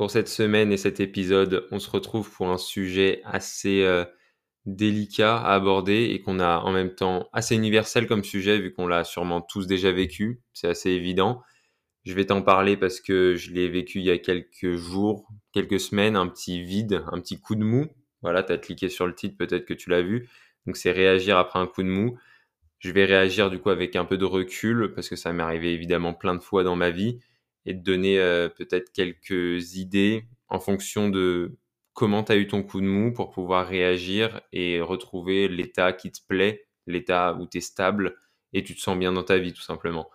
pour cette semaine et cet épisode, on se retrouve pour un sujet assez euh, délicat à aborder et qu'on a en même temps assez universel comme sujet vu qu'on l'a sûrement tous déjà vécu, c'est assez évident. Je vais t'en parler parce que je l'ai vécu il y a quelques jours, quelques semaines, un petit vide, un petit coup de mou. Voilà, tu as cliqué sur le titre, peut-être que tu l'as vu. Donc c'est réagir après un coup de mou. Je vais réagir du coup avec un peu de recul parce que ça m'est arrivé évidemment plein de fois dans ma vie et de donner euh, peut-être quelques idées en fonction de comment tu as eu ton coup de mou pour pouvoir réagir et retrouver l'état qui te plaît, l'état où tu es stable et tu te sens bien dans ta vie tout simplement.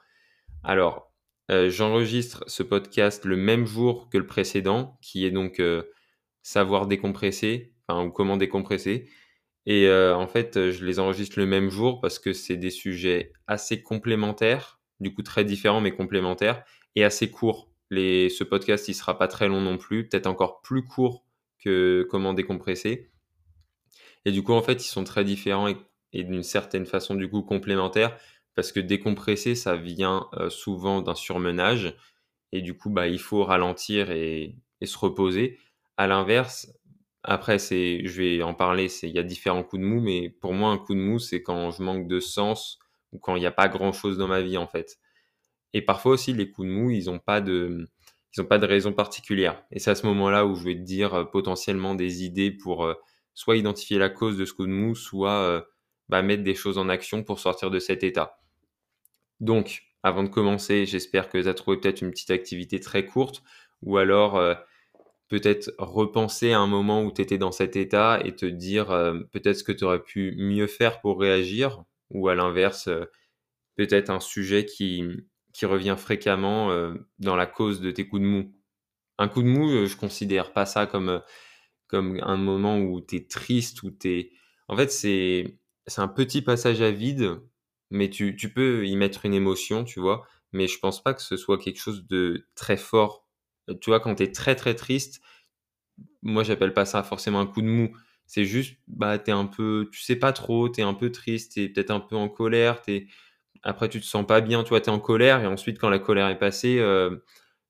Alors, euh, j'enregistre ce podcast le même jour que le précédent, qui est donc euh, savoir décompresser, enfin, ou comment décompresser. Et en fait, je les enregistre le même jour parce que c'est des sujets assez complémentaires, du coup très différents mais complémentaires, et assez court. Ce podcast, il sera pas très long non plus, peut-être encore plus court que comment décompresser. Et du coup, en fait, ils sont très différents et, d'une certaine façon, du coup, complémentaires, parce que décompresser, ça vient euh, souvent d'un surmenage, et du coup, bah, il faut ralentir et, et se reposer. À l'inverse, après, c'est, je vais en parler, c'est, il y a différents coups de mou, mais pour moi, un coup de mou, c'est quand je manque de sens ou quand il n'y a pas grand chose dans ma vie, en fait. Et parfois aussi, les coups de mou, ils n'ont pas de, ils pas de raison particulière. Et c'est à ce moment-là où je vais te dire euh, potentiellement des idées pour euh, soit identifier la cause de ce coup de mou, soit euh, bah, mettre des choses en action pour sortir de cet état. Donc, avant de commencer, j'espère que tu as trouvé peut-être une petite activité très courte ou alors peut-être repenser à un moment où tu étais dans cet état et te dire peut-être ce que tu aurais pu mieux faire pour réagir ou à l'inverse, peut-être un sujet qui, qui revient fréquemment euh, dans la cause de tes coups de mou. Un coup de mou, euh, je considère pas ça comme, euh, comme un moment où tu es triste, où tu es... En fait, c'est un petit passage à vide, mais tu, tu, peux y mettre une émotion, tu vois, mais je pense pas que ce soit quelque chose de très fort. Tu vois, quand tu es très très triste, moi j'appelle pas ça forcément un coup de mou. C'est juste, bah, t'es un peu, tu sais pas trop, tu es un peu triste, tu es peut-être un peu en colère, tu après, tu te sens pas bien, tu vois, tu en colère, et ensuite, quand la colère est passée, euh,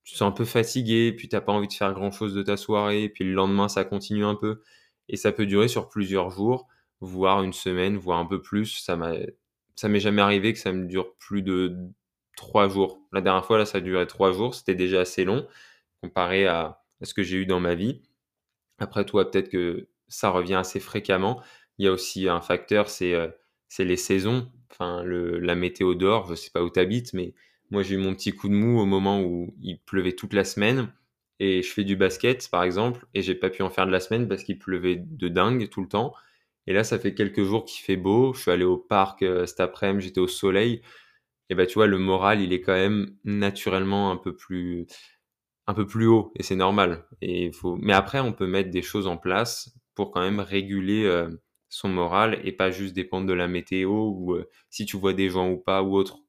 tu te sens un peu fatigué, puis tu n'as pas envie de faire grand-chose de ta soirée, puis le lendemain, ça continue un peu. Et ça peut durer sur plusieurs jours, voire une semaine, voire un peu plus. Ça m'est jamais arrivé que ça me dure plus de trois jours. La dernière fois, là, ça a duré trois jours. C'était déjà assez long comparé à, ce que j'ai eu dans ma vie. Après, toi, peut-être que ça revient assez fréquemment. Il y a aussi un facteur, c'est euh, c'est les saisons. Enfin le, la météo dehors, je sais pas où tu habites, mais moi j'ai eu mon petit coup de mou au moment où il pleuvait toute la semaine et je fais du basket par exemple et j'ai pas pu en faire de la semaine parce qu'il pleuvait de dingue tout le temps. Et là ça fait quelques jours qu'il fait beau, je suis allé au parc euh, cet après-midi, j'étais au soleil. Et bah tu vois le moral il est quand même naturellement un peu plus un peu plus haut et c'est normal. Et faut mais après on peut mettre des choses en place pour quand même réguler euh, son moral et pas juste dépendre de la météo ou euh, si tu vois des gens ou pas ou autre.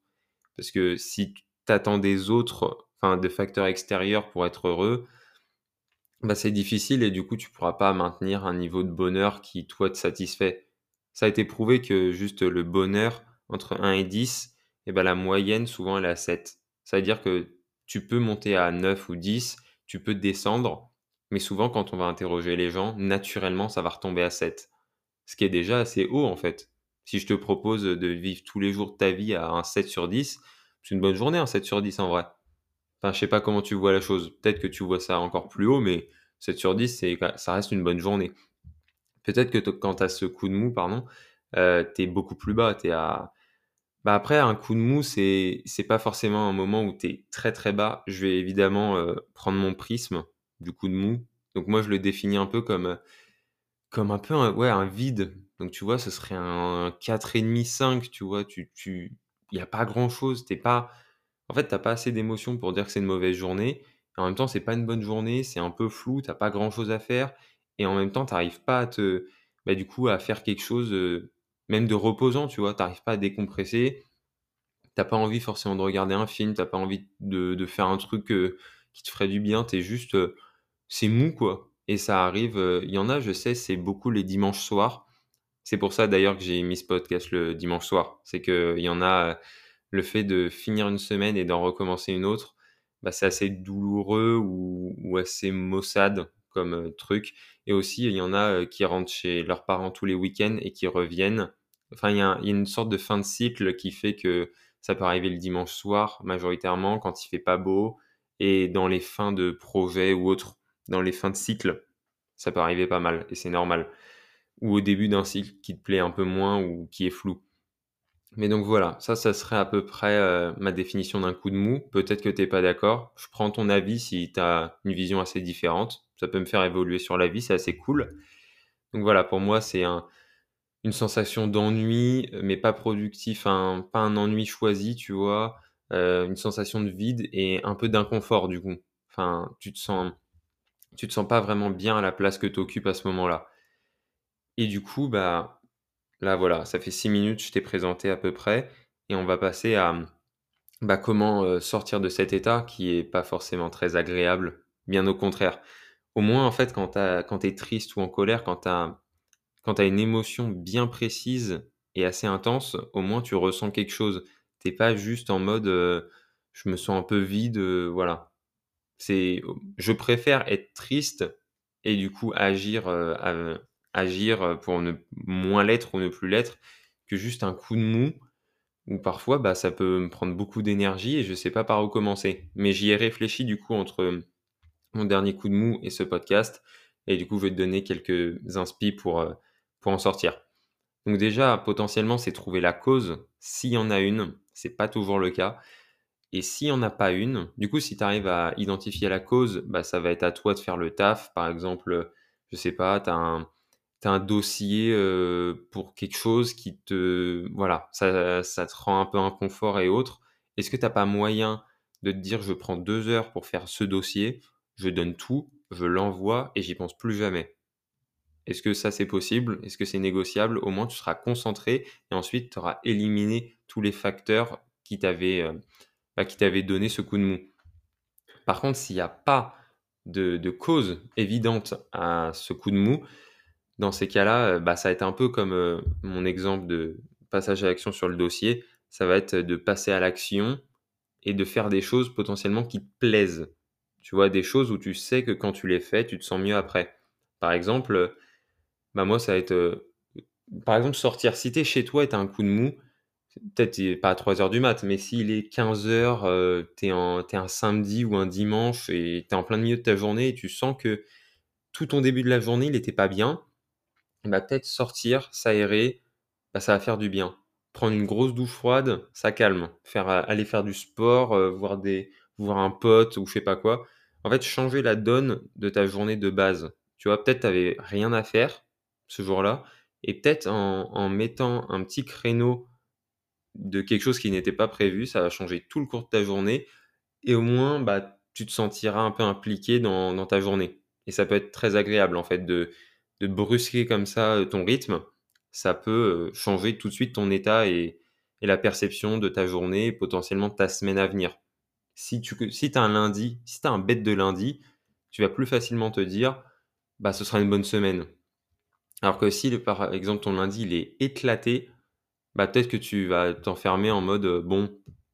Parce que si tu attends des autres, enfin de facteurs extérieurs pour être heureux, bah c'est difficile et du coup tu pourras pas maintenir un niveau de bonheur qui toi te satisfait. Ça a été prouvé que juste le bonheur entre 1 et 10, et ben la moyenne souvent elle est à 7. Ça veut dire que tu peux monter à 9 ou 10, tu peux descendre, mais souvent quand on va interroger les gens, naturellement ça va retomber à 7 ce qui est déjà assez haut en fait. Si je te propose de vivre tous les jours ta vie à un 7 sur 10, c'est une bonne journée un 7 sur 10 en vrai. Enfin, je sais pas comment tu vois la chose. Peut-être que tu vois ça encore plus haut, mais 7 sur 10, c'est, ça reste une bonne journée. Peut-être que quand tu as ce coup de mou, pardon, euh, tu es beaucoup plus bas. Es à... bah après, un coup de mou, c'est, c'est pas forcément un moment où tu es très très bas. Je vais évidemment euh, prendre mon prisme du coup de mou. Donc moi, je le définis un peu comme comme un peu un vide. Donc tu vois, ce serait un 4,5-5, tu vois? Tu tu il y a pas grand-chose, tu pas en fait, tu pas assez d'émotions pour dire que c'est une mauvaise journée. en même temps, c'est pas une bonne journée, c'est un peu flou, tu pas grand-chose à faire et en même temps, tu arrives pas à te bah, du coup, à faire quelque chose, même de reposant, tu vois? Tu arrives pas à décompresser. T'as pas envie forcément de regarder un film, t'as pas envie de faire un truc, qui te ferait du bien. Tu es juste, c'est mou, quoi et ça arrive, il y en a, je sais, c'est beaucoup les dimanches soirs. C'est pour ça d'ailleurs que j'ai mis ce podcast le dimanche soir. C'est qu'il y en a, le fait de finir une semaine et d'en recommencer une autre, bah, c'est assez douloureux ou assez maussade comme, truc et aussi il y en a, qui rentrent chez leurs parents tous les week-ends et qui reviennent. Enfin, il y a y a une sorte de fin de cycle qui fait que ça peut arriver le dimanche soir majoritairement quand il fait pas beau et dans les fins de projet ou autres, dans les fins de cycle, ça peut arriver pas mal et c'est normal. Ou au début d'un cycle qui te plaît un peu moins ou qui est flou. Mais donc voilà, ça, ça serait à peu près euh, ma définition d'un coup de mou. Peut-être que tu n'es pas d'accord. Je prends ton avis si tu as une vision assez différente. Ça peut me faire évoluer sur la vie, c'est assez cool. Donc voilà, pour moi, c'est un, une sensation d'ennui, mais pas productif, pas un ennui choisi, tu vois. Euh, une sensation de vide et un peu d'inconfort du coup. Enfin, tu te sens, tu te sens pas vraiment bien à la place que tu occupes à ce moment-là. Et du coup, bah, là voilà, ça fait six minutes, je t'ai présenté à peu près, et on va passer à bah, comment euh, sortir de cet état qui est pas forcément très agréable, bien au contraire. Au moins, en fait, quand tu es triste ou en colère, quand tu as, une émotion bien précise et assez intense, au moins tu ressens quelque chose t'es pas juste en mode je me sens un peu vide, voilà. C'est, je préfère être triste et du coup agir, agir pour ne moins l'être ou ne plus l'être que juste un coup de mou où parfois bah, ça peut me prendre beaucoup d'énergie et je sais pas par où commencer. Mais j'y ai réfléchi du coup entre mon dernier coup de mou et ce podcast et du coup je vais te donner quelques inspi pour, pour en sortir. Donc déjà, potentiellement, c'est trouver la cause, s'il y en a une, c'est pas toujours le cas. Et s'il n'y en a pas une, du coup, si tu arrives à identifier la cause, bah, ça va être à toi de faire le taf. Par exemple, je sais pas, tu as un, dossier pour quelque chose qui te. Voilà, ça, ça te rend un peu inconfort et autres. Est-ce que tu n'as pas moyen de te dire je prends deux heures pour faire ce dossier, je donne tout, je l'envoie et j'y pense plus jamais? Est-ce que ça c'est possible? Est-ce que c'est négociable? Au moins tu seras concentré et ensuite tu auras éliminé tous les facteurs qui t'avaient euh, bah, donné ce coup de mou. Par contre, s'il n'y a pas de, cause évidente à ce coup de mou, dans ces cas-là, euh, bah, ça va être un peu comme euh, mon exemple de passage à l'action sur le dossier. Ça va être de passer à l'action et de faire des choses potentiellement qui te plaisent. Tu vois, des choses où tu sais que quand tu les fais, tu te sens mieux après. Par exemple, bah, moi, ça va être, euh, par exemple, sortir. Si tu es chez toi et tu as un coup de mou, peut-être pas à 3 heures du mat, mais s'il est 15 heures, euh, tu es, un samedi ou un dimanche et tu es en plein milieu de ta journée et tu sens que tout ton début de la journée, il n'était pas bien, bah, peut-être sortir, s'aérer, bah, ça va faire du bien. Prendre une grosse douche froide, ça calme. Faire, aller faire du sport, euh, voir, des, voir un pote ou je sais pas quoi. En fait, changer la donne de ta journée de base. Tu vois, peut-être tu n'avais rien à faire, ce jour-là. Et peut-être en, mettant un petit créneau de quelque chose qui n'était pas prévu, ça va changer tout le cours de ta journée. Et au moins, bah, tu te sentiras un peu impliqué dans, ta journée. Et ça peut être très agréable, en fait, de, de brusquer comme ça euh, ton rythme. Ça peut euh, changer tout de suite ton état et, la perception de ta journée, potentiellement ta semaine à venir. Si tu si as un lundi, si tu as un bête de lundi, tu vas plus facilement te dire, bah, ce sera une bonne semaine. Alors que si, par exemple, ton lundi, il est éclaté, bah, peut-être que tu vas t'enfermer en mode, bon,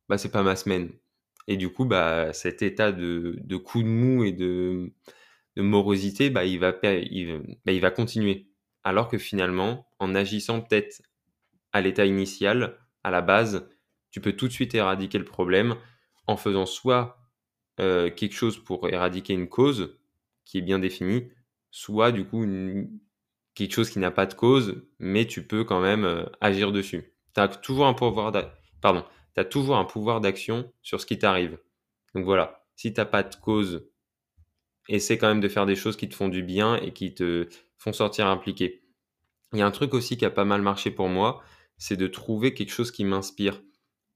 bah, c'est pas ma semaine. Et du coup, bah, cet état de, coup de mou et de, morosité, bah, il, va, bah, il, va continuer. Alors que finalement, en agissant peut-être à l'état initial, à la base, tu peux tout de suite éradiquer le problème en faisant soit quelque chose pour éradiquer une cause qui est bien définie, soit du coup quelque chose qui n'a pas de cause, mais tu peux quand même euh, agir dessus. Tu as toujours un pouvoir pardon, toujours un pouvoir d'action sur ce qui t'arrive. Donc voilà, si tu n'as pas de cause, essaie quand même de faire des choses qui te font du bien et qui te font sortir impliqué. Il y a un truc aussi qui a pas mal marché pour moi, c'est de trouver quelque chose qui m'inspire.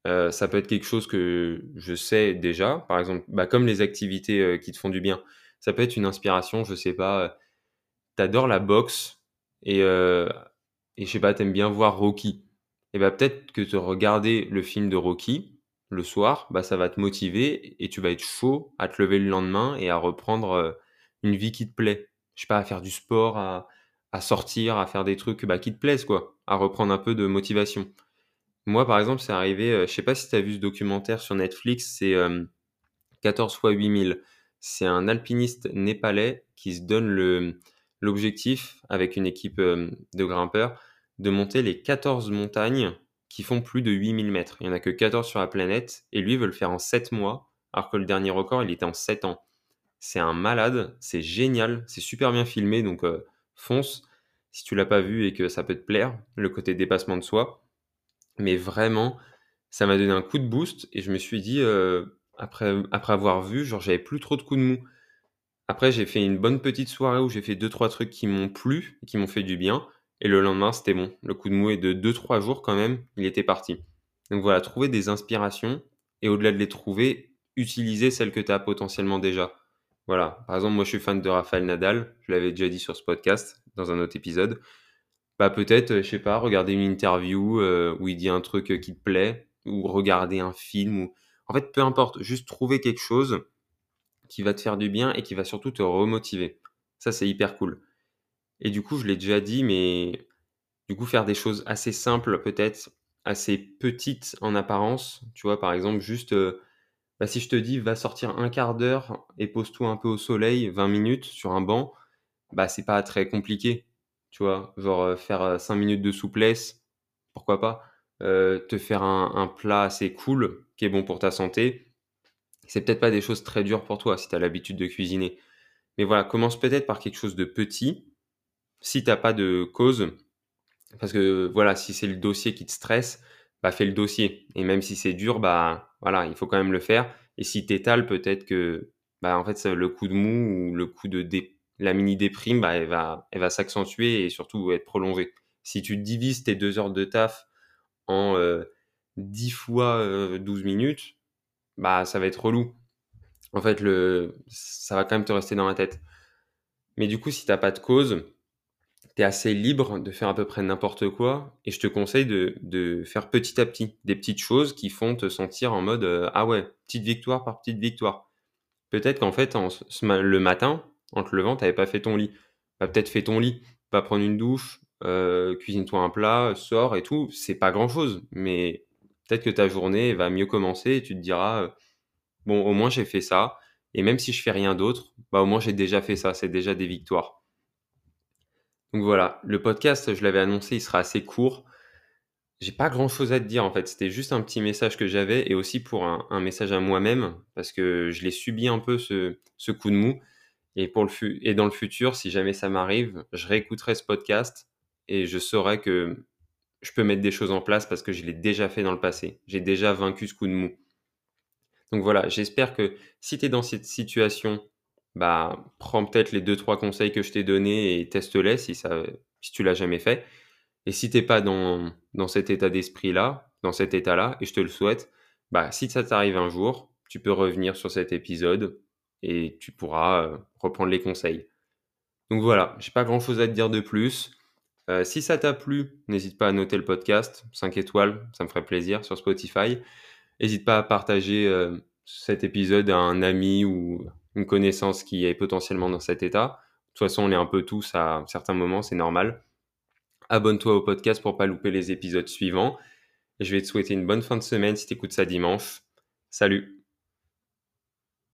Euh, ça peut être quelque chose que je sais déjà, par exemple, bah, comme les activités euh, qui te font du bien. Ça peut être une inspiration, je sais pas, euh, t'adores la boxe et, euh, et je sais pas, t'aimes bien voir Rocky. Et bah peut-être que te regarder le film de Rocky le soir, bah ça va te motiver et tu vas être chaud à te lever le lendemain et à reprendre euh, une vie qui te plaît. Je sais pas, à faire du sport, à, sortir, à faire des trucs bah, qui te plaisent, quoi, à reprendre un peu de motivation. Moi, par exemple, c'est arrivé, euh, je sais pas si tu as vu ce documentaire sur Netflix, c'est euh, 14 fois 8000. C'est un alpiniste népalais qui se donne l'objectif, avec une équipe euh, de grimpeurs, de monter les 14 montagnes qui font plus de 8000 mètres. Il n'y en a que 14 sur la planète, et lui veut le faire en 7 mois, alors que le dernier record, il était en 7 ans. C'est un malade, c'est génial, c'est super bien filmé, donc euh, fonce si tu l'as pas vu et que ça peut te plaire, le côté dépassement de soi. Mais vraiment, ça m'a donné un coup de boost et je me suis dit, euh, après, après avoir vu, genre j'avais plus trop de coups de mou. Après, j'ai fait une bonne petite soirée où j'ai fait deux trois trucs qui m'ont plu, qui m'ont fait du bien. Et le lendemain, c'était bon. Le coup de mou est de deux trois jours quand même, il était parti. Donc voilà, trouver des inspirations et au-delà de les trouver, utiliser celles que tu as potentiellement déjà. Voilà, par exemple, moi je suis fan de Rafael Nadal, je l'avais déjà dit sur ce podcast dans un autre épisode. Bah peut-être, euh, je sais pas, regarder une interview euh, où il dit un truc euh, qui te plaît, ou regarder un film, ou en fait peu importe, juste trouver quelque chose qui va te faire du bien et qui va surtout te remotiver. Ça c'est hyper cool. Et du coup, je l'ai déjà dit, mais du coup faire des choses assez simples peut-être, assez petites en apparence, tu vois, par exemple juste euh, bah, si je te dis va sortir un quart d'heure et pose-toi un peu au soleil, 20 minutes sur un banc, bah c'est pas très compliqué, tu vois. Genre euh, faire euh, 5 minutes de souplesse, pourquoi pas. Euh, te faire un, un plat assez cool qui est bon pour ta santé. C'est peut-être pas des choses très dures pour toi si tu as l'habitude de cuisiner. Mais voilà, commence peut-être par quelque chose de petit. Si t'as pas de cause, parce que voilà, si c'est le dossier qui te stresse, bah fais le dossier. Et même si c'est dur, bah voilà, il faut quand même le faire. Et si t'étales, peut-être que bah en fait le coup de mou ou le coup de dé- la mini déprime, bah va, s'accentuer et surtout être prolongée. Si tu divises tes deux heures de taf en euh, 10 fois euh, 12 minutes, bah ça va être relou. En fait, le, ça va quand même te rester dans la tête. Mais du coup, si t'as pas de cause, tu es assez libre de faire à peu près n'importe quoi et je te conseille de, faire petit à petit des petites choses qui font te sentir en mode euh, ah ouais, petite victoire par petite victoire. Peut-être qu'en fait, en, le matin, en te levant, tu n'avais pas fait ton lit. Bah, peut-être fais ton lit, va prendre une douche, euh, cuisine-toi un plat, sors et tout. C'est pas grand-chose, mais peut-être que ta journée va mieux commencer et tu te diras euh, bon, au moins j'ai fait ça. Et même si je fais rien d'autre, bah au moins j'ai déjà fait ça, c'est déjà des victoires. Donc voilà, le podcast, je l'avais annoncé, il sera assez court. J'ai pas grand chose à te dire en fait, c'était juste un petit message que j'avais et aussi pour un, message à moi-même parce que je l'ai subi un peu ce, coup de mou et, pour le et dans le futur, si jamais ça m'arrive, je réécouterai ce podcast et je saurai que je peux mettre des choses en place parce que je l'ai déjà fait dans le passé. J'ai déjà vaincu ce coup de mou. Donc voilà, j'espère que si tu es dans cette situation, bah, prends peut-être les deux trois conseils que je t'ai donnés et teste-les si tu l'as jamais fait. Et si t'es pas dans, cet état d'esprit-là, dans cet état-là, et je te le souhaite, bah, si ça t'arrive un jour, tu peux revenir sur cet épisode et tu pourras euh, reprendre les conseils. Donc voilà, j'ai pas grand-chose à te dire de plus. Euh, si ça t'a plu, n'hésite pas à noter le podcast, 5 étoiles, ça me ferait plaisir sur Spotify. N'hésite pas à partager euh, cet épisode à un ami ou une connaissance qui est potentiellement dans cet état. De toute façon, on est un peu tous à certains moments, c'est normal. Abonne-toi au podcast pour pas louper les épisodes suivants. Je vais te souhaiter une bonne fin de semaine si tu écoutes ça dimanche. Salut